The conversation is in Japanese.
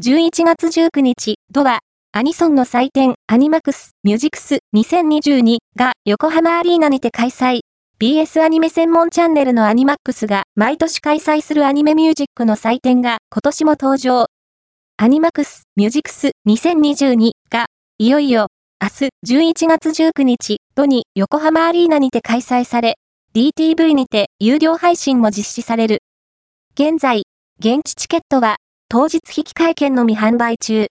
11月19日、ドは、アニソンの祭典アニマックスミュージックス2022が横浜アリーナにて開催。BS アニメ専門チャンネルのアニマックスが毎年開催するアニメミュージックの祭典が今年も登場。アニマックスミュージックス2022がいよいよ明日11月19日土に横浜アリーナにて開催され、DTV にて有料配信も実施される。現在、現地チケットは当日引換券のみ販売中。